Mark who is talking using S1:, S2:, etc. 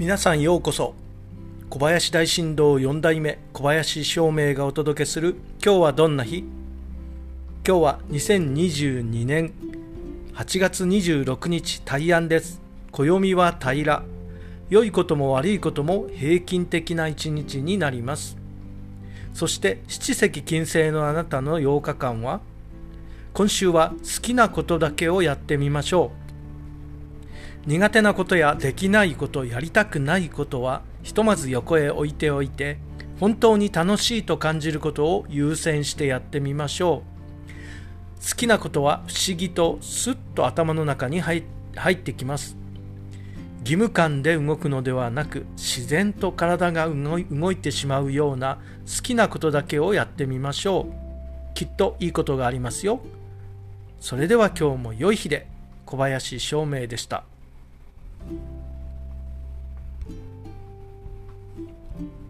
S1: 皆さんようこそ。小林大震動4代目小林照明がお届けする今日はどんな日？今日は2022年8月26日大安です。暦は平。ら良いことも悪いことも平均的な一日になります。そして七石金星のあなたの8日間は今週は好きなことだけをやってみましょう。苦手なことやできないことやりたくないことはひとまず横へ置いておいて本当に楽しいと感じることを優先してやってみましょう。好きなことは不思議とスッと頭の中に入ってきます。義務感で動くのではなく自然と体が動いてしまうような好きなことだけをやってみましょう。きっといいことがありますよ。それでは今日も良い日で小林照明でした。Mm-hmm.